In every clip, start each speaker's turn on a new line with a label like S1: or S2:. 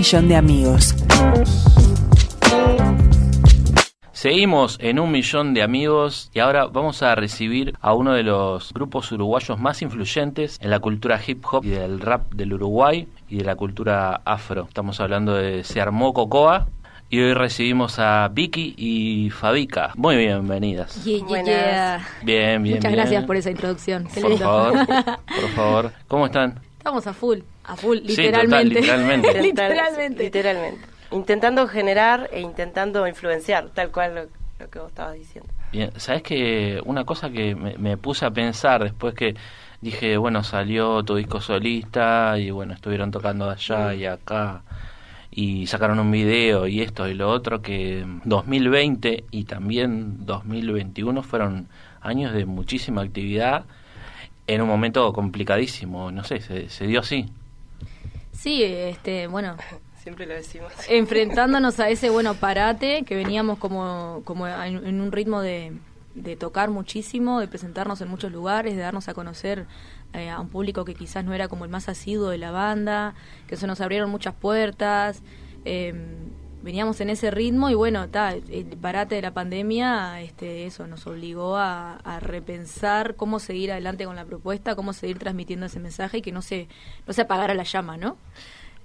S1: millón de amigos.
S2: Seguimos en un millón de amigos y ahora vamos a recibir a uno de los grupos uruguayos más influyentes en la cultura hip hop y del rap del Uruguay y de la cultura afro. Estamos hablando de Se Armó Cocoa y hoy recibimos a Vicky y Fabica. Muy bienvenidas.
S3: Yeah,
S2: Bien, bien.
S3: Muchas
S2: bien.
S3: gracias por esa introducción. Qué
S2: Por
S3: lindo.
S2: favor, por favor. ¿Cómo están?
S3: Estamos a full, a full,
S2: Sí, total,
S3: literalmente.
S2: literalmente.
S3: literalmente.
S4: Literalmente. Intentando generar e intentando influenciar, tal cual lo, lo que vos estabas diciendo.
S2: Bien, ¿sabes que Una cosa que me, me puse a pensar después que dije, bueno, salió tu disco solista y bueno, estuvieron tocando allá y acá y sacaron un video y esto y lo otro, que 2020 y también 2021 fueron años de muchísima actividad en un momento complicadísimo, no sé, se, se dio así.
S3: Sí, este, bueno,
S4: Siempre lo decimos.
S3: enfrentándonos a ese bueno parate que veníamos como, como en, en un ritmo de, de tocar muchísimo, de presentarnos en muchos lugares, de darnos a conocer eh, a un público que quizás no era como el más asiduo de la banda, que se nos abrieron muchas puertas. eh, veníamos en ese ritmo y bueno, ta, el parate de la pandemia, este, eso nos obligó a, repensar cómo seguir adelante con la propuesta, cómo seguir transmitiendo ese mensaje y que no se, no se apagara la llama, ¿no?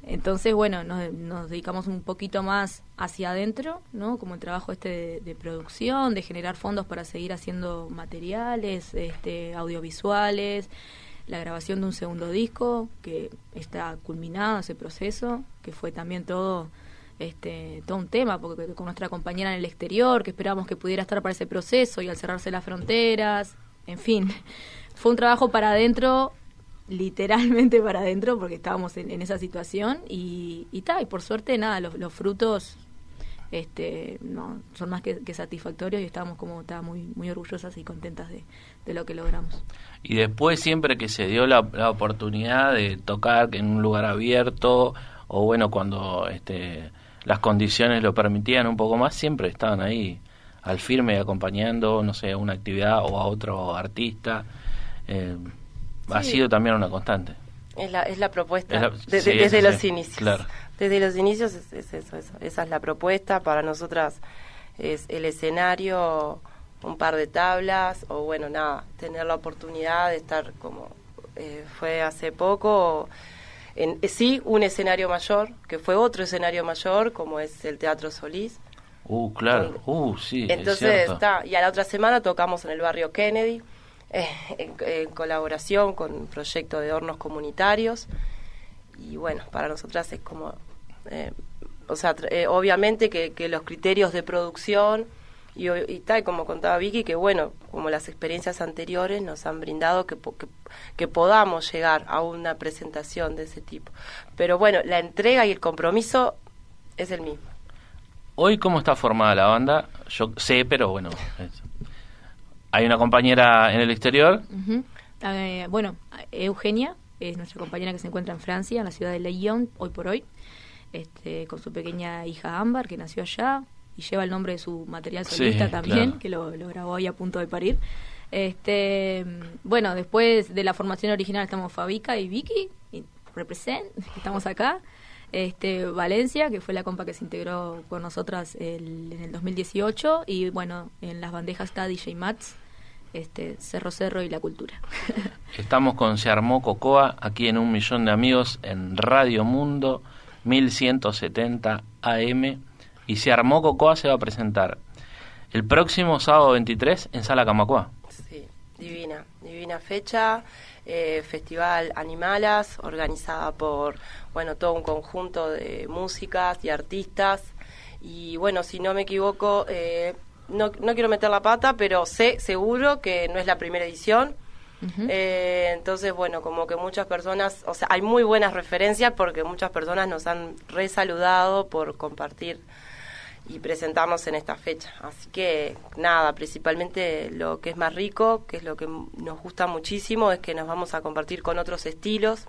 S3: Entonces, bueno, nos, nos dedicamos un poquito más hacia adentro, ¿no? Como el trabajo este de, de producción, de generar fondos para seguir haciendo materiales, este, audiovisuales, la grabación de un segundo disco, que está culminado ese proceso, que fue también todo este todo un tema porque con nuestra compañera en el exterior que esperábamos que pudiera estar para ese proceso y al cerrarse las fronteras en fin. Fue un trabajo para adentro literalmente para adentro porque estábamos en, en esa situación y y, ta, y por suerte nada los, frutos este no son más que, satisfactorios y estábamos como ta, muy muy orgullosas y contentas de, de lo que logramos.
S2: Y después siempre que se dio la, la oportunidad de tocar en un lugar abierto o bueno cuando este, las condiciones lo permitían un poco más siempre estaban ahí al firme acompañando no sé a una actividad o a otro artista Eh, ha sido también una constante
S4: Es la, es la propuesta
S2: Es la-
S4: de- de-
S2: sí,
S4: desde los
S2: sí,
S4: inicios.
S2: claro.
S4: Desde los inicios es, es eso, eso, esa es la propuesta. Para nosotras es el escenario, un par de tablas o bueno, nada, tener la oportunidad de estar como eh, fue hace poco. En, eh, sí, un escenario mayor, que fue otro escenario mayor, como es el Teatro Solís.
S2: uh claro uh sí es
S4: Entonces, está, y a la otra semana tocamos en el barrio Kennedy, eh, en, en colaboración con un proyecto de hornos comunitarios. Y bueno, para nosotras es como, eh, o sea, eh, obviamente que, que los criterios de producción y, y tal, como contaba Vicky, que bueno, como las experiencias anteriores nos han brindado que, que, que podamos llegar a una presentación de ese tipo. Pero bueno, la entrega y el compromiso es el mismo.
S2: Hoy, ¿cómo está formada la banda? Yo sé, pero bueno. es- Hay una compañera en el exterior.
S3: Eh, bueno, Eugenia es nuestra compañera que se encuentra en Francia, en la ciudad de Lyon, hoy por hoy, este, con su pequeña hija Ámbar, que nació allá y lleva el nombre de su material
S2: Sí,
S3: solista también,
S2: claro.
S3: que lo, lo grabó ahí a punto de parir. Este, bueno, después de la formación original estamos Fabica y Vicky, y represent, estamos acá. Este, Valencia, que fue la compa que se integró con nosotras el- en el 2018, y bueno, en las bandejas está DJ Mats, este, Cerro Cerro y la Cultura.
S2: Estamos con Se Armó Cocoa, aquí en Un Millón de Amigos, en Radio Mundo, 1170 AM. Y Se Armó Cocoa se va a presentar el próximo sábado 23 en Sala Camacuá.
S4: Sí, divina, divina fecha. eh, Festival Animalas, organizada por, bueno, todo un conjunto de músicas y artistas. Y bueno, si no me equivoco, eh, no, no quiero meter la pata, pero sé seguro que no es la primera edición. Eh, entonces, bueno, como que muchas personas, o sea, hay muy buenas referencias porque muchas personas nos han resaludado por compartir y presentarnos en esta fecha. Así que nada, principalmente lo que es más rico, que es lo que nos gusta muchísimo, es que nos vamos a compartir con otros estilos,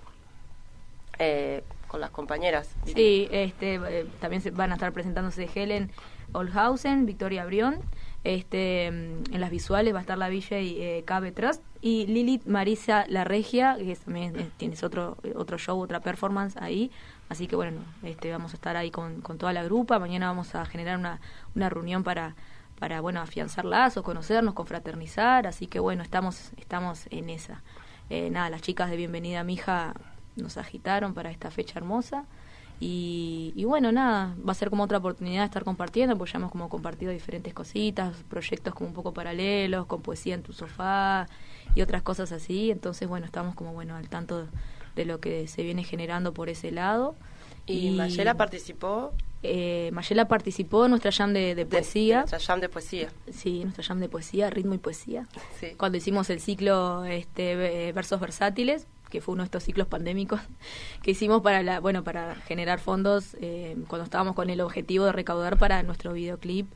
S4: eh, con las compañeras.
S3: Sí, este, eh, también se van a estar presentándose Helen Olhausen, Victoria Brión, Este, mm, en las visuales va a estar la Villa y eh, Cabe Trust y Lilith Marisa La Regia, que también eh, tienes otro otro show, otra performance ahí. Así que bueno, este, vamos a estar ahí con, con toda la grupa. Mañana vamos a generar una, una reunión para para bueno afianzar lazos, conocernos, confraternizar. Así que bueno, estamos estamos en esa. Eh, nada, las chicas de Bienvenida a mi hija nos agitaron para esta fecha hermosa. Y, bueno, nada, va a ser como otra oportunidad de estar compartiendo, porque ya hemos como compartido diferentes cositas, proyectos como un poco paralelos, con poesía en tu sofá y otras cosas así. Entonces, bueno, estamos como bueno al tanto de lo que se viene generando por ese lado.
S4: ¿Y, Mayela participó?
S3: Eh, Mayela participó en nuestra jam de, poesía.
S4: nuestra jam de poesía.
S3: Sí, nuestra jam de poesía, ritmo y poesía. Cuando hicimos el ciclo este, Versos Versátiles, que fue uno de estos ciclos pandémicos que hicimos para la, bueno para generar fondos eh, cuando estábamos con el objetivo de recaudar para nuestro videoclip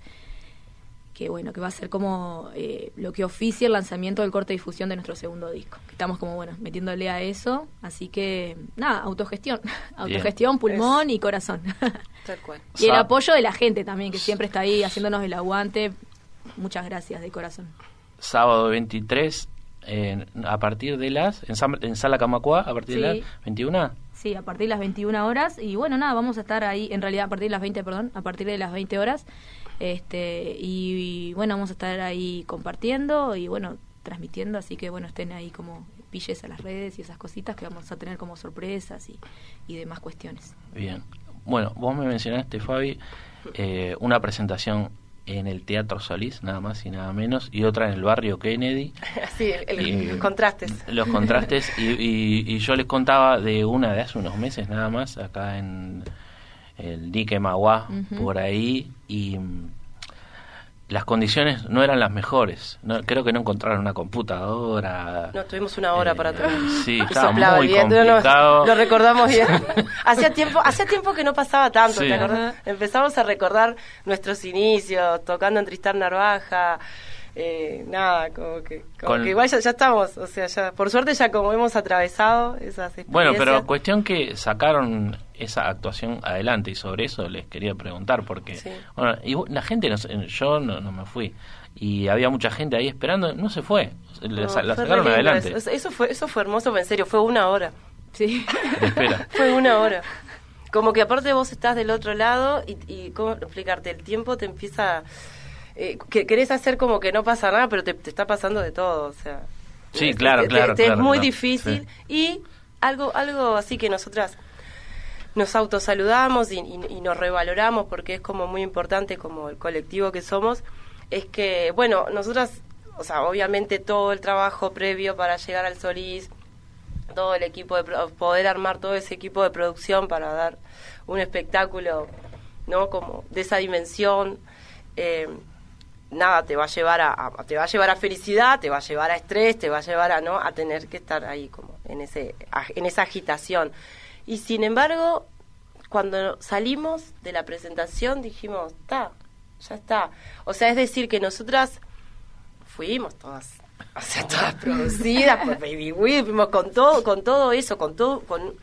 S3: que bueno que va a ser como eh, lo que oficia el lanzamiento del corte de difusión de nuestro segundo disco estamos como bueno metiéndole a eso así que nada autogestión autogestión pulmón y corazón
S4: Tal cual.
S3: y el apoyo de la gente también que siempre está ahí haciéndonos el aguante muchas gracias de corazón
S2: sábado 23 a partir de las, en, Sala Camacua, a partir de las 21.
S3: Sí, a partir de las 21 horas. Y bueno, nada, vamos a estar ahí, en realidad a partir de las 20, perdón, a partir de las 20 horas. Este, y, bueno, vamos a estar ahí compartiendo y bueno, transmitiendo. Así que bueno, estén ahí como pilles a las redes y esas cositas que vamos a tener como sorpresas y, y demás cuestiones.
S2: Bien. Bueno, vos me mencionaste, Fabi, eh, una presentación en el Teatro Solís, nada más y nada menos, y otra en el barrio Kennedy.
S4: Sí, los contrastes.
S2: Los contrastes, y, yo les contaba de una de hace unos meses nada más, acá en el dique Maguá, por ahí, y las condiciones no eran las mejores. No, creo que no encontraron una computadora.
S4: No, tuvimos una hora para todo.
S2: Sí, estaba muy complicado.
S4: lo recordamos bien. hacía tiempo, hacía tiempo que no pasaba tanto, Empezamos a recordar nuestros inicios, tocando en Tristán Narvaja. Eh, nada, como que, igual ya, estamos, o sea, ya, por suerte ya como hemos atravesado esas experiencias.
S2: Bueno, pero cuestión que sacaron esa actuación adelante y sobre eso les quería preguntar porque bueno, y la gente, no, yo no, me fui y había mucha gente ahí esperando, no se fue, la sacaron adelante.
S4: Eso, fue eso fue hermoso, en serio, fue una hora.
S3: Sí.
S2: espera.
S4: fue una hora. Como que aparte vos estás del otro lado y, y ¿cómo explicarte? El tiempo te empieza eh, que querés hacer como que no pasa nada, pero te, está pasando de todo, o sea.
S2: Sí, claro, claro.
S4: es muy difícil y algo, algo así que nosotras nos autosaludamos y, y, nos revaloramos porque es como muy importante como el colectivo que somos, es que, bueno, nosotras, o sea, obviamente todo el trabajo previo para llegar al Solís, todo el equipo de poder armar todo ese equipo de producción para dar un espectáculo, ¿no? Como de esa dimensión. Eh, nada te va a llevar a, te va a llevar a felicidad, te va a llevar a estrés, te va a llevar a no a tener que estar ahí como en ese en esa agitación. Y sin embargo, cuando salimos de la presentación dijimos, está, ya está. O sea, es decir que nosotras fuimos todas o sea, todas producidas por Baby Weed, fuimos con todo, con todo eso, con todo, con,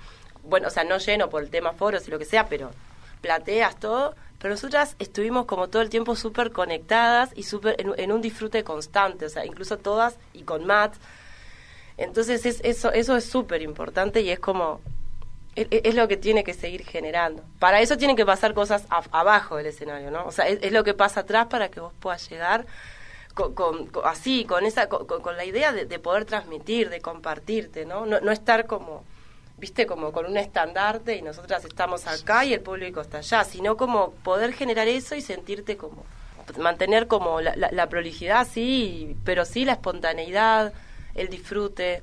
S4: bueno, o sea, no lleno por el tema foros y lo que sea, pero plateas, todo, pero nosotras estuvimos como todo el tiempo súper conectadas y súper en, un disfrute constante, o sea, incluso todas y con Matt. Entonces es, eso, eso es súper importante y es como, es, lo que tiene que seguir generando. Para eso tienen que pasar cosas abajo del escenario, ¿no? O sea, es, lo que pasa atrás para que vos puedas llegar con, así, con, esa, con, la idea de, de, poder transmitir, de compartirte. ¿no? No estar como viste, como con un estandarte y nosotras estamos acá y el público está allá, sino como poder generar eso y sentirte como, mantener como la, la, prolijidad, sí, pero sí la espontaneidad, el disfrute.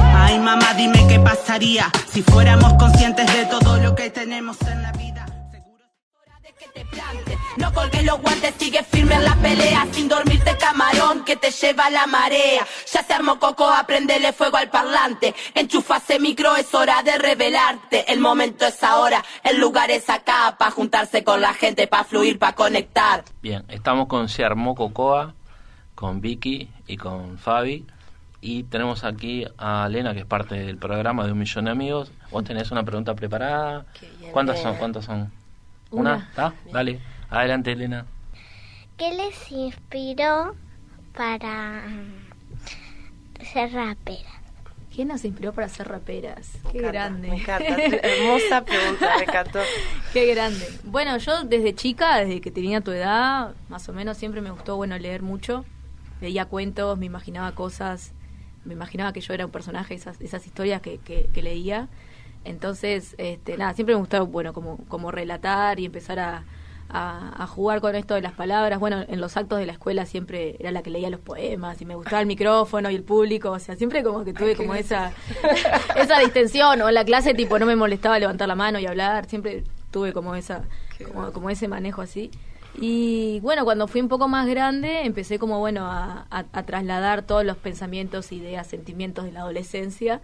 S1: Ay mamá, dime qué pasaría si fuéramos conscientes de todo lo que tenemos en la vida. No colgues los guantes, sigue firme en la pelea Sin dormirte camarón que te lleva la marea Ya se armó coco, aprendele fuego al parlante Enchufase micro, es hora de revelarte El momento es ahora, el lugar es acá Pa' juntarse con la gente, pa' fluir, pa' conectar
S2: Bien, estamos con Se armó Cocoa, con Vicky y con Fabi y tenemos aquí a Elena, que es parte del programa de Un Millón de Amigos. ¿Vos tenés una pregunta preparada? ¿Cuántas son? ¿Cuántas son? ¿Una? ¿Está? Dale. Adelante, Elena.
S5: ¿Qué les inspiró para ser rapera?
S3: ¿Qué nos inspiró para ser raperas? Qué grande.
S4: Me encanta. Hermosa pregunta, me encantó.
S3: Qué grande. Bueno, yo desde chica, desde que tenía tu edad, más o menos siempre me gustó, bueno, leer mucho. Leía cuentos, me imaginaba cosas me imaginaba que yo era un personaje, esas, esas historias que, que, leía. Entonces, este, nada, siempre me gustaba, bueno, como, como relatar y empezar a, a, jugar con esto de las palabras. Bueno, en los actos de la escuela siempre era la que leía los poemas y me gustaba el micrófono y el público. O sea, siempre como que tuve como esa, esa distensión. O en la clase, tipo, no me molestaba levantar la mano y hablar. Siempre tuve como esa, como, como ese manejo así. Y bueno, cuando fui un poco más grande, empecé como, bueno, a, trasladar todos los pensamientos, ideas, sentimientos de la adolescencia,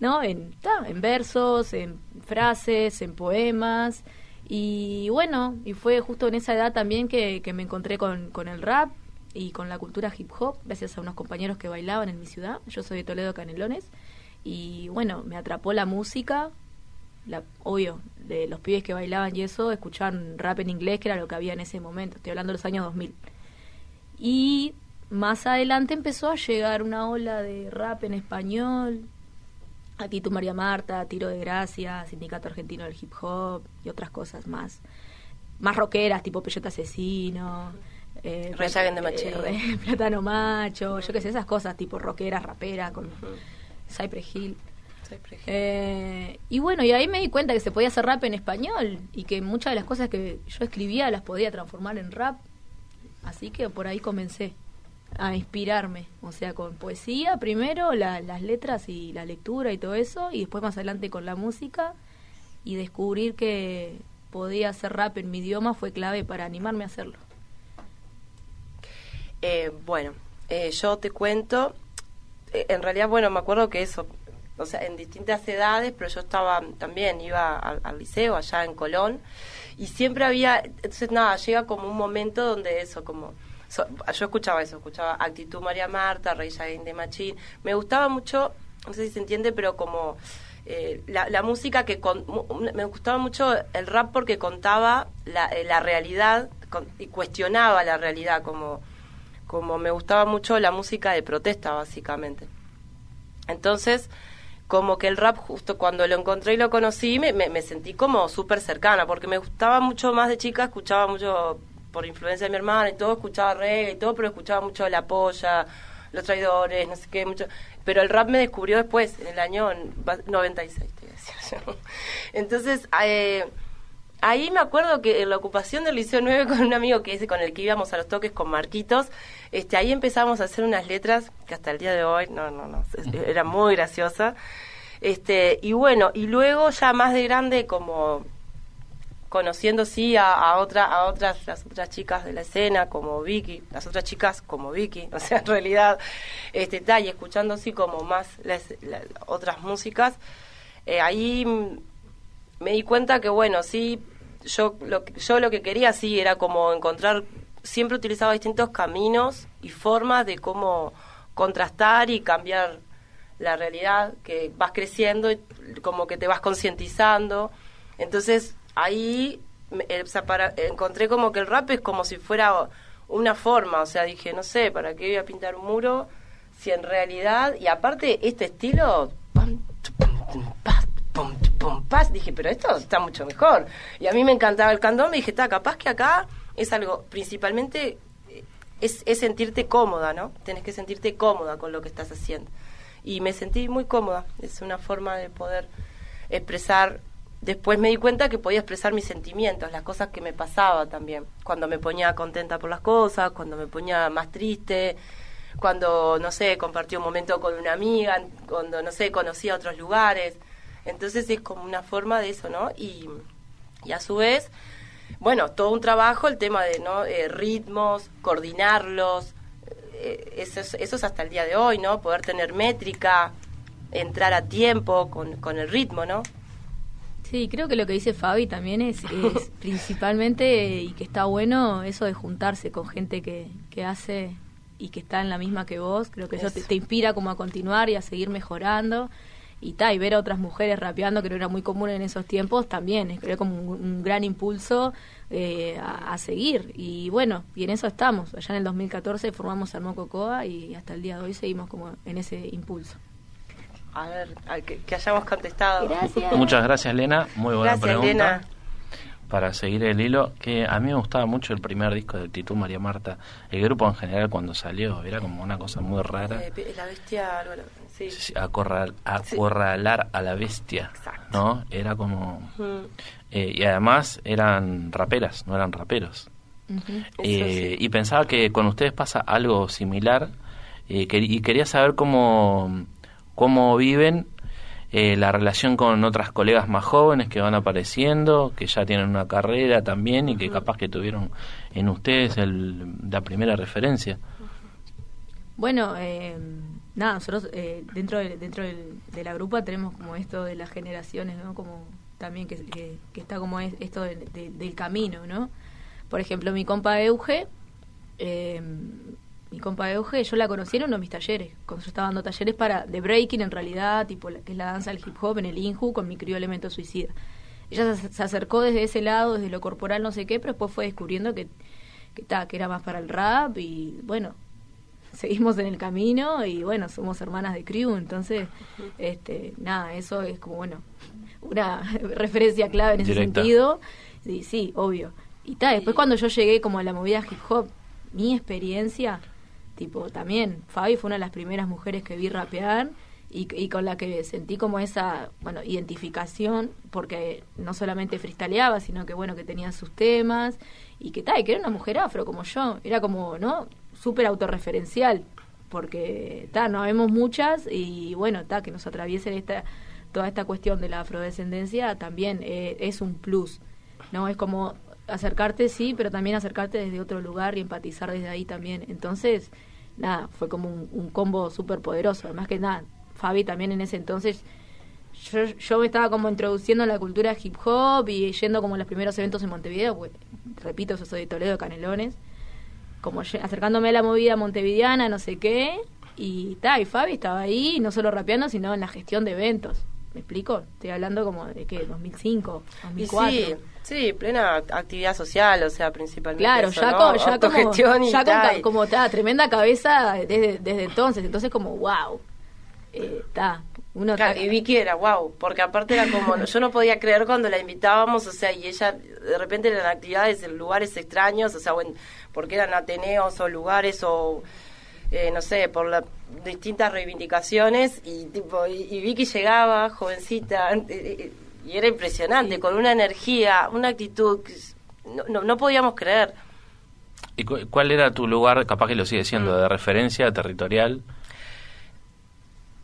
S3: ¿no? En, en versos, en frases, en poemas. Y bueno, y fue justo en esa edad también que, que me encontré con, con el rap y con la cultura hip hop, gracias a unos compañeros que bailaban en mi ciudad. Yo soy de Toledo Canelones. Y bueno, me atrapó la música, la, obvio, de los pibes que bailaban y eso, escuchaban rap en inglés, que era lo que había en ese momento, estoy hablando de los años 2000. Y más adelante empezó a llegar una ola de rap en español, aquí tu María Marta, Tiro de Gracia, Sindicato Argentino del Hip Hop y otras cosas más. Más rockeras, tipo Peyote Asesino.
S4: Eh, de Machero.
S3: Eh, Plátano Macho, yo qué sé, esas cosas tipo rockeras, rapera, con Cypress Hill. Eh, y bueno, y ahí me di cuenta que se podía hacer rap en español y que muchas de las cosas que yo escribía las podía transformar en rap. Así que por ahí comencé a inspirarme, o sea, con poesía primero, las letras y la lectura y todo eso, y después más adelante con la música, y descubrir que podía hacer rap en mi idioma fue clave para animarme a hacerlo.
S4: Eh, bueno, eh, yo te cuento, en realidad, bueno, me acuerdo que eso, o sea, en distintas edades, pero yo estaba también, iba al, liceo allá en Colón, y siempre había, entonces nada, llega como un momento donde eso, como, yo escuchaba eso, escuchaba Actitud María Marta, Rey de Machín, me gustaba mucho, no sé si se entiende, pero como eh, la, música que, me gustaba mucho el rap porque contaba la, eh, la realidad y cuestionaba la realidad, como, como me gustaba mucho la música de protesta, básicamente. Entonces, como que el rap justo cuando lo encontré y lo conocí me, me, sentí como súper cercana, porque me gustaba mucho más de chica, escuchaba mucho por influencia de mi hermana y todo, escuchaba reggae y todo, pero escuchaba mucho La Polla, Los Traidores, no sé qué, mucho. Pero el rap me descubrió después, en el año 96, te voy a decir. Entonces, eh, ahí me acuerdo que en la ocupación del Liceo 9 con un amigo que es con el que íbamos a los toques con Marquitos, este, ahí empezamos a hacer unas letras que hasta el día de hoy, no, no, no, era muy graciosa. Este, y bueno, y luego ya más de grande como conociendo sí a, otra, a otras las otras chicas de la escena como Vicky las otras chicas como Vicky o sea en realidad este tal y escuchando sí como más las, otras músicas eh, ahí me di cuenta que bueno, sí, yo lo, yo lo que quería sí era como encontrar, siempre utilizaba distintos caminos y formas de cómo contrastar y cambiar la realidad, que vas creciendo y como que te vas concientizando. Entonces ahí eh, encontré como que el rap es como si fuera una forma, o sea, dije, no sé, ¿para qué voy a pintar un muro? Si en realidad, y aparte este estilo, pum, dije, pero esto está mucho mejor. Y a mí me encantaba el candón, me dije, está, capaz que acá es algo, principalmente eh, es, es sentirte cómoda, ¿no? Tienes que sentirte cómoda con lo que estás haciendo. Y me sentí muy cómoda, es una forma de poder expresar después me di cuenta que podía expresar mis sentimientos, las cosas que me pasaba también, cuando me ponía contenta por las cosas, cuando me ponía más triste, cuando, no sé, compartí un momento con una amiga, cuando, no sé, conocí a otros lugares. Entonces es como una forma de eso, ¿no? Y, y a su vez, bueno, todo un trabajo, el tema de ¿no? Eh, ritmos, coordinarlos, eh, eso, es, eso es hasta el día de hoy, ¿no? Poder tener métrica, entrar a tiempo con, con el ritmo, ¿no?
S3: Sí, creo que lo que dice Fabi también es, es principalmente, y que está bueno, eso de juntarse con gente que, que hace y que está en la misma que vos, creo que eso, te, inspira como a continuar y a seguir mejorando. Y, ta, y ver a otras mujeres rapeando, que no era muy común en esos tiempos, también es como un, gran impulso eh, a, seguir. Y bueno, y en eso estamos. Allá en el 2014 formamos Armó Cocoa y hasta el día de hoy seguimos como en ese impulso.
S4: A ver, que, hayamos contestado.
S2: Muchas gracias, Lena. Muy buena pregunta para seguir el hilo, que a mí me gustaba mucho el primer disco de Titú María Marta. El grupo en general cuando salió era como una cosa muy rara.
S4: Eh, la bestia,
S2: sí. acorralar a la bestia, ¿no? Era como... Eh, y además eran raperas, no eran raperos. Eh, y pensaba que con ustedes pasa algo similar y quería saber cómo, cómo viven eh, la relación con otras colegas más jóvenes que van apareciendo, que ya tienen una carrera también y que capaz que tuvieron en ustedes el, la primera referencia.
S3: Bueno, eh, nada, nosotros eh, dentro, de, dentro de la grupa tenemos como esto de las generaciones, ¿no? Como también que, que, está como esto del camino, ¿no? Por ejemplo, mi compa Euge, eh, mi compa Euge, yo la conocí en uno de mis talleres, cuando yo estaba dando talleres para de breaking en realidad, tipo que es la danza del hip hop en el Inju con mi crío elemento suicida. Ella se, acercó desde ese lado, desde lo corporal, no sé qué, pero después fue descubriendo que que, que era más para el rap y bueno, seguimos en el camino y bueno, somos hermanas de crew, entonces este nada, eso es como bueno, una referencia clave en ese sentido. Y sí, obvio. Y tal, después cuando yo llegué como a la movida hip hop, mi experiencia Tipo, también Fabi fue una de las primeras mujeres que vi rapear y, con la que sentí como esa, bueno, identificación, porque no solamente freestyleaba, sino que, bueno, que tenía sus temas y que tal, que era una mujer afro como yo, era como, ¿no? Súper autorreferencial, porque, ta, no vemos muchas y, bueno, ta, que nos atraviesen esta, toda esta cuestión de la afrodescendencia también eh, es un plus, ¿no? Es como acercarte, sí, pero también acercarte desde otro lugar y empatizar desde ahí también. Entonces, nada, fue como un, combo súper poderoso. Además que nada, Fabi también en ese entonces, yo, yo me estaba como introduciendo en la cultura hip hop y yendo como a los primeros eventos en Montevideo, pues, repito, yo soy de Toledo, Canelones, como acercándome a la movida montevideana, no sé qué, y ta, y Fabi estaba ahí, no solo rapeando, sino en la gestión de eventos. ¿Me explico? Estoy hablando como de que 2005, 2004.
S4: sí, sí, plena actividad social, o sea, principalmente.
S3: Claro, ya,
S4: como,
S3: ya como, como está, tremenda cabeza desde, desde entonces. Entonces, como, wow. Está.
S4: uno y Vicky era wow, porque aparte era como, yo no podía creer cuando la invitábamos, o sea, y ella de repente eran actividades en lugares extraños, o sea, bueno, porque eran ateneos o lugares o eh, no sé, por las distintas reivindicaciones y tipo y, Vicky llegaba jovencita eh, eh, y era impresionante, con una energía, una actitud que no, no, podíamos creer.
S2: ¿Y cuál era tu lugar, capaz que lo sigue siendo, mm. de referencia territorial?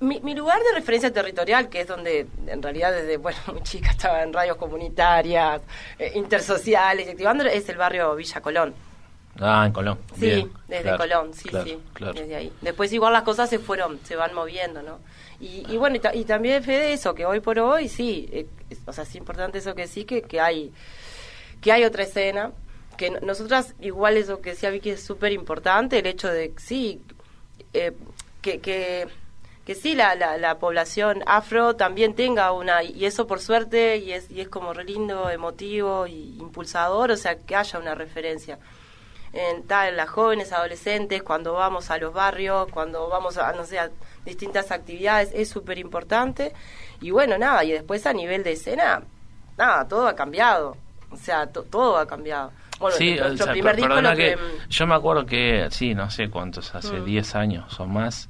S4: Mi, mi, lugar de referencia territorial, que es donde en realidad desde, bueno, muy chica estaba en radios comunitarias, intersociales, activando, es el barrio Villa Colón.
S2: Ah, en Colón.
S4: Sí, desde Colón, sí, sí, desde ahí. Después igual las cosas se fueron, se van moviendo, ¿no? Y, y bueno, y, también Fede eso, que hoy por hoy sí, eh, o sea, es importante eso que sí, que, que hay que hay otra escena, que nosotras igual eso que decía Vicky es súper importante, el hecho de, sí, eh, que, que que sí la, la, la, población afro también tenga una, y eso por suerte, y es, y es como re lindo, emotivo y impulsador, o sea, que haya una referencia en, tal, las jóvenes, adolescentes, cuando vamos a los barrios, cuando vamos a, no sé, a distintas actividades, es súper importante. Y bueno, nada, y después a nivel de escena, nada, todo ha cambiado. O sea, todo ha cambiado.
S2: Bueno, sí, primer disco que, yo me acuerdo que, sí, no sé cuántos, hace 10 mm. años o más,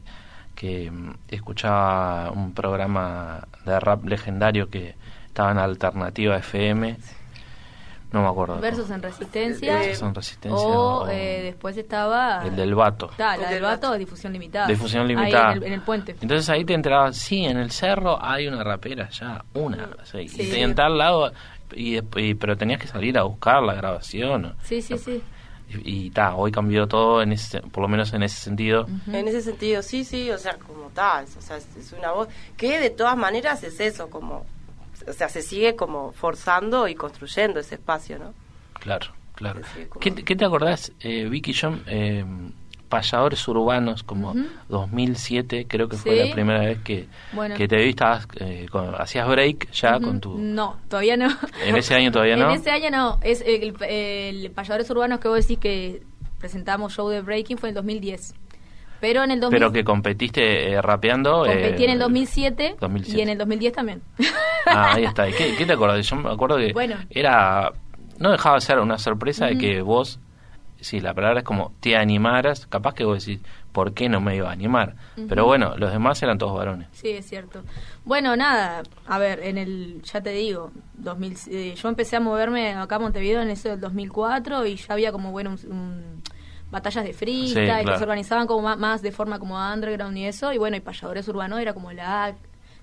S2: que mm, escuchaba un programa de rap legendario que estaba en Alternativa FM. No me acuerdo.
S3: Versus en Resistencia.
S2: Versus en Resistencia.
S3: O, eh, después estaba.
S2: El del Vato.
S3: Está, la del Vato, difusión limitada.
S2: Difusión limitada.
S3: Ahí en el, puente.
S2: Entonces ahí te entrabas, sí, en el cerro hay una rapera ya, una. Sí. Y en tal lado, y, pero tenías que salir a buscar la grabación.
S3: Sí, sí, sí.
S2: Y ta, hoy cambió todo, en ese, por lo menos en ese sentido.
S4: En ese sentido, sí, sí, o sea, como tal, o sea, es una voz que de todas maneras es eso, como o sea, se sigue como forzando y construyendo ese espacio, ¿no?
S2: Claro, claro. ¿Qué, te acordás, eh, Vicky John? Eh, payadores urbanos como
S3: Ujú.
S2: 2007, creo que fue la primera vez que,
S3: Bueno.
S2: que te vi, estabas, eh, con- hacías break ya con tu...
S3: No, todavía no.
S2: En ese año todavía no.
S3: En ese año no. Es el, el Payadores Urbanos que vos decís que presentamos show de breaking fue en el 2010. Pero en el 2000,
S2: Pero que competiste eh, rapeando.
S3: competí
S2: eh,
S3: en el 2007,
S2: 2007.
S3: y en el 2010 también.
S2: Ah, ahí está. ¿Y qué, qué te acordás? Yo me acuerdo que
S3: Bueno.
S2: era... No dejaba de ser una sorpresa de que vos, si la palabra es como te animaras, capaz que vos decís, ¿por qué no me iba a animar? Pero bueno, los demás eran todos varones.
S3: Sí, es cierto. Bueno, nada, a ver, en el, ya te digo, 2000, eh, yo empecé a moverme acá a Montevideo en eso del 2004 y ya había como, bueno, un- un- batallas de freestyle
S2: Sí,
S3: que se organizaban como más, más de forma como underground y eso, y bueno, y Payadores Urbanos era como la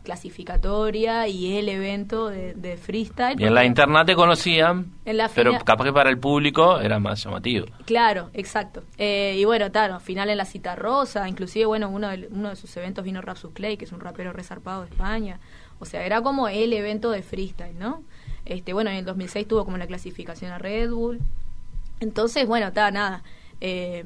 S3: clasificatoria y el evento de, de freestyle.
S2: Y en la interna te conocían,
S3: En la
S2: pero capaz que para el público era más llamativo.
S3: Claro, exacto. Eh, y bueno, claro, final en la cita rosa, inclusive, bueno, uno de, uno de sus eventos vino Rapsus Clay, que es un rapero resarpado de España. O sea, era como el evento de freestyle, ¿no? Este, bueno, en el 2006 tuvo como la clasificación a Red Bull. Entonces, bueno, está, nada. Eh,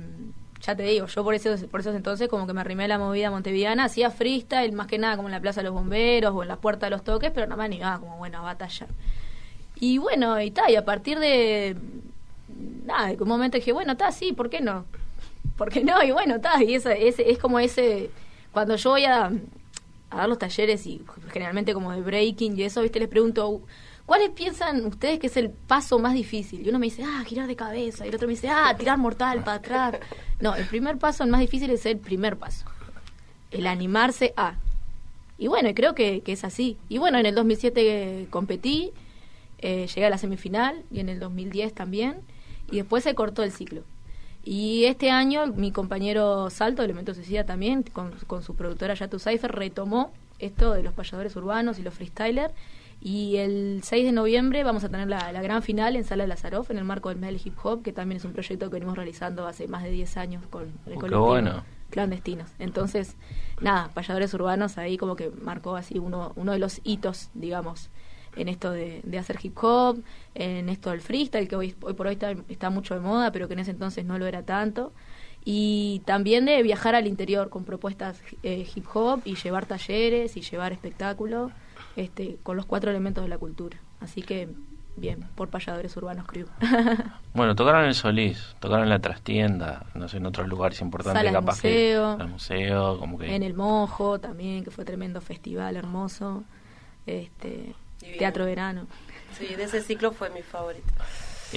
S3: ya te digo, yo por esos, por esos entonces como que me arrimé a la movida montevideana, hacía freestyle, más que nada como en la Plaza de los Bomberos o en la Puerta de los Toques, pero no me animaba como, bueno, a batallar. Y bueno, y tal, y a partir de nada, de un momento dije, bueno, está, sí, ¿por qué no? ¿Por qué no? Y bueno, está, y esa, ese, es como ese, cuando yo voy a, a dar los talleres y generalmente como de breaking y eso, viste, les pregunto, ¿cuáles piensan ustedes que es el paso más difícil? Y uno me dice, ah, girar de cabeza, y el otro me dice, ah, tirar mortal para atrás. No, el primer paso, el más difícil es el primer paso, el animarse a. Y bueno, creo que, que es así. Y bueno, en el 2007 competí, eh, llegué a la semifinal y en el 2010 también, y después se cortó el ciclo. Y este año mi compañero Salto, Elementos Suicida también, con, su productora Yatu Cypher, retomó esto de los payadores urbanos y los freestylers. Y el 6 de noviembre vamos a tener la, la gran final en Sala Lazaroff, en el marco del Mel Hip Hop, que también es un proyecto que venimos realizando hace más de 10 años con el colectivo
S2: bueno.
S3: clandestinos. Entonces, nada, payadores urbanos ahí como que marcó así uno, uno de los hitos, digamos, en esto de, de hacer hip hop, en esto del freestyle, que hoy, hoy por hoy está, está mucho de moda, pero que en ese entonces no lo era tanto. Y también de viajar al interior con propuestas eh, hip hop y llevar talleres y llevar espectáculos este, con los cuatro elementos de la cultura. Así que, bien, por payadores urbanos crew.
S2: Bueno, tocaron en el Solís, tocaron en la trastienda, no sé, en otros lugares importantes,
S3: Salas de
S2: capaz
S3: museo.
S2: que al museo, como que...
S3: en el Mojo también, que fue tremendo festival hermoso. Este,
S4: Divino.
S3: teatro verano.
S4: Sí, de ese ciclo fue mi favorito.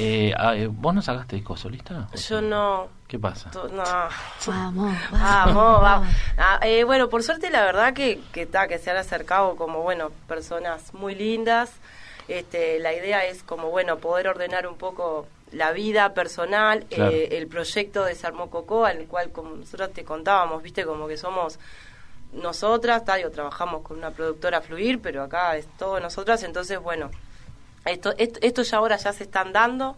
S2: Eh, ah, eh, ¿Vos no sacaste disco solista?
S4: Yo no.
S2: ¿Qué pasa?
S4: no.
S3: Vamos,
S4: Vamos, vamos. Ah, eh, bueno, por suerte la verdad que, que, ta, que se han acercado como, bueno, personas muy lindas. Este, la idea es como, bueno, poder ordenar un poco la vida personal,
S2: Claro.
S4: eh, el proyecto de Sarmo Cocoa, el cual como nosotros te contábamos, viste, como que somos nosotras, ta, digo, trabajamos con una productora Fluir, pero acá es todo nosotras, entonces, bueno, esto, esto, esto ya ahora ya se están dando,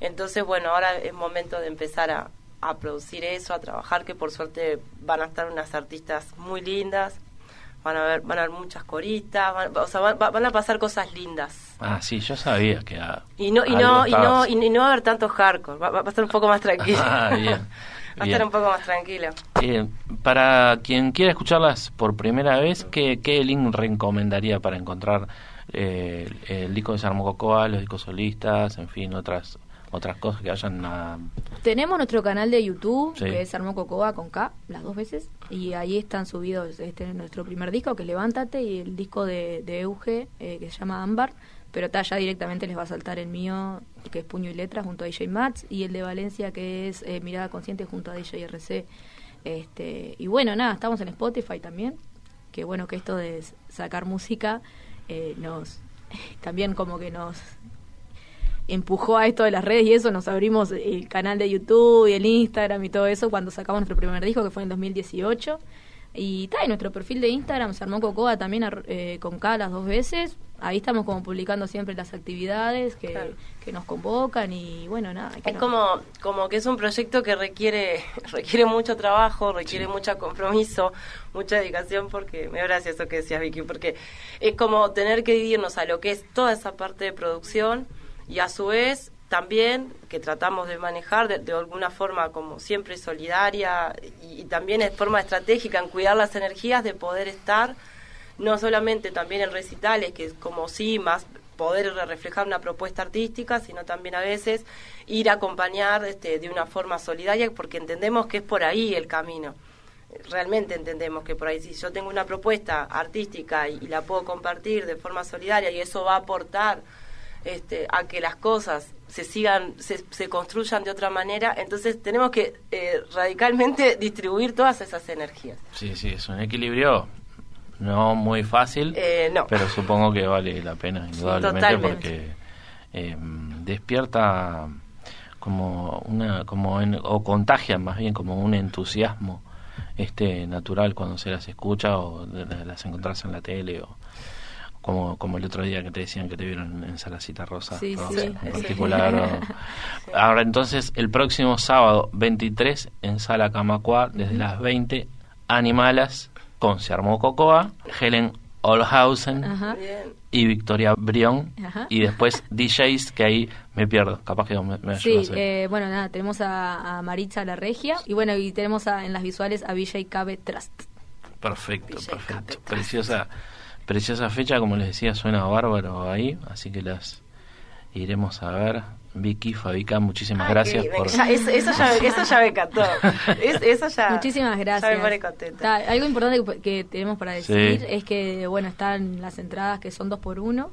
S4: entonces, bueno, ahora es momento de empezar a, a producir eso, a trabajar, que por suerte van a estar unas artistas muy lindas, van a ver, van a haber muchas coristas, van, o sea, van, van a pasar cosas lindas.
S2: Ah, sí, yo sabía que... ah,
S4: Y no, y no, y no, y no va a haber tanto hardcore, va, va a estar un poco más tranquilo.
S2: Ah, bien,
S4: Va a estar un poco más tranquilo.
S2: Eh, para quien quiera escucharlas por primera vez, ¿qué, qué link recomendaría para encontrar eh, el, disco de Sarmo Cocoa, los discos solistas, en fin, otras otras cosas que vayan a...
S3: Tenemos nuestro canal de YouTube,
S2: Sí.
S3: que es Armo Cocoa con K, las dos veces, y ahí están subidos este nuestro primer disco, que es Levántate, y el disco de, de Euge, eh, que se llama Ámbar, pero está ya directamente les va a saltar el mío, que es Puño y Letra, junto a DJ Mats, y el de Valencia, que es eh, Mirada Consciente, junto a DJ RC. Este, y bueno, nada, estamos en Spotify también, que bueno que esto de sacar música eh, nos también como que nos empujó a esto de las redes y eso, nos abrimos el canal de YouTube y el Instagram y todo eso cuando sacamos nuestro primer disco que fue en 2018. Y está, y nuestro perfil de Instagram se armó Cocoa también ar- eh, con K las dos veces. Ahí estamos como publicando siempre las actividades que,
S4: Claro.
S3: que nos convocan y bueno, nada. que
S4: Es
S3: no-
S4: como, como que es un proyecto que requiere, requiere mucho trabajo, requiere mucho compromiso, mucha dedicación, porque me da gracia eso que decías Vicky, porque es como tener que dividirnos a lo que es toda esa parte de producción y a su vez también que tratamos de manejar de, de alguna forma como siempre solidaria y, también es forma estratégica en cuidar las energías de poder estar no solamente también en recitales, que es como sí, más poder reflejar una propuesta artística, sino también a veces ir a acompañar este, de una forma solidaria, porque entendemos que es por ahí el camino. Realmente entendemos que por ahí, si yo tengo una propuesta artística y la puedo compartir de forma solidaria y eso va a aportar este, a que las cosas se sigan, se, se construyan de otra manera, entonces tenemos que eh, radicalmente distribuir todas esas energías.
S2: Sí, sí, es un equilibrio no muy fácil,
S4: Eh, no.
S2: pero supongo que vale la pena, indudablemente, porque eh, despierta como una, como en- o contagia más bien como un entusiasmo este natural cuando se las escucha o las encontrás en la tele o como, como el otro día que te decían que te vieron en Salacita Rosa,
S3: Sí,
S2: Rosa
S3: sí,
S2: en particular. Ahora entonces, el próximo sábado 23 en Sala Camacua, desde las 20, Animalas con Se Armó Cocoa, Helen Olhausen
S3: Ajá.
S2: Y Victoria Brión.
S3: Ajá.
S2: Y después DJs, que ahí me pierdo, capaz que me, me
S3: Sí, eh, bueno, nada, tenemos a, a Maritza La Regia y bueno, y tenemos a- en las visuales a Vijay Cabe Trust.
S2: Perfecto, perfecto. Preciosa, preciosa fecha, como les decía, suena bárbaro ahí, así que las iremos a ver. Vicky, Fabica, muchísimas
S4: Ay,
S2: gracias por...
S4: ya- eso, eso ya, eso ya me encantó. Es- eso ya,
S3: Muchísimas gracias.
S4: Ya me pone contenta.
S3: Ta, algo importante que, que tenemos para decir
S2: Sí.
S3: es que, bueno, están las entradas que son dos por uno,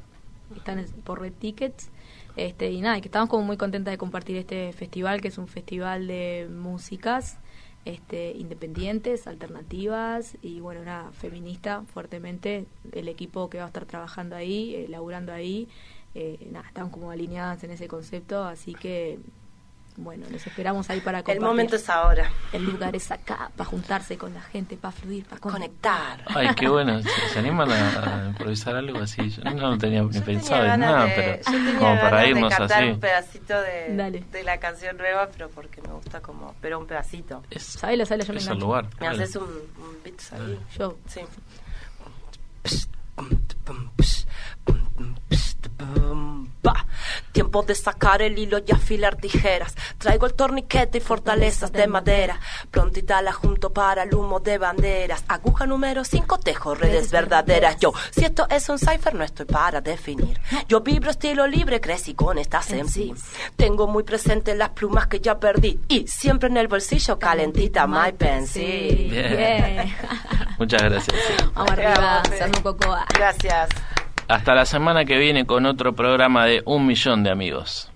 S3: están por Red Tickets, este, y nada, y que estamos como muy contentas de compartir este festival, que es un festival de músicas este, independientes, alternativas, y bueno, nada, feminista fuertemente, el equipo que va a estar trabajando ahí, eh, laburando ahí, eh, nada, estamos como alineadas en ese concepto, así que, bueno, los esperamos ahí para
S4: El
S3: compartir.
S4: momento es ahora.
S3: El lugar es acá, para juntarse con la gente, para fluir, para
S4: Conectar.
S2: Ay, qué bueno. ¿Se, se animan a, a improvisar algo así? Yo no lo tenía ni
S4: Yo
S2: pensado
S4: tenía
S2: en nada,
S4: de-
S2: pero
S4: yo tenía
S2: como para
S4: de
S2: irnos
S4: cantar
S2: así.
S4: un pedacito de,
S3: Dale.
S4: de la canción nueva, pero porque me gusta como, pero un pedacito.
S2: Es,
S3: sabelo, yo me
S2: es el
S3: engancho.
S2: lugar.
S4: Me
S2: dale.
S4: haces un, un beat ahí.
S3: Yo.
S4: Sí. Tiempo de sacar el hilo y afilar tijeras. Traigo el torniquete y fortalezas de madera. Prontita la junto para el humo de banderas. Aguja número 5, tejo redes verdaderas. Yo, si esto es un cipher, no estoy para definir. Yo vibro estilo libre, crecí con estas MC. Tengo muy presente las plumas que ya perdí. Y siempre en el bolsillo calentita my pencil.
S2: Bien.
S3: Bien.
S2: Muchas gracias.
S3: Vamos arriba, cocoa.
S4: Gracias.
S2: Hasta la semana que viene con otro programa de Un Millón de Amigos.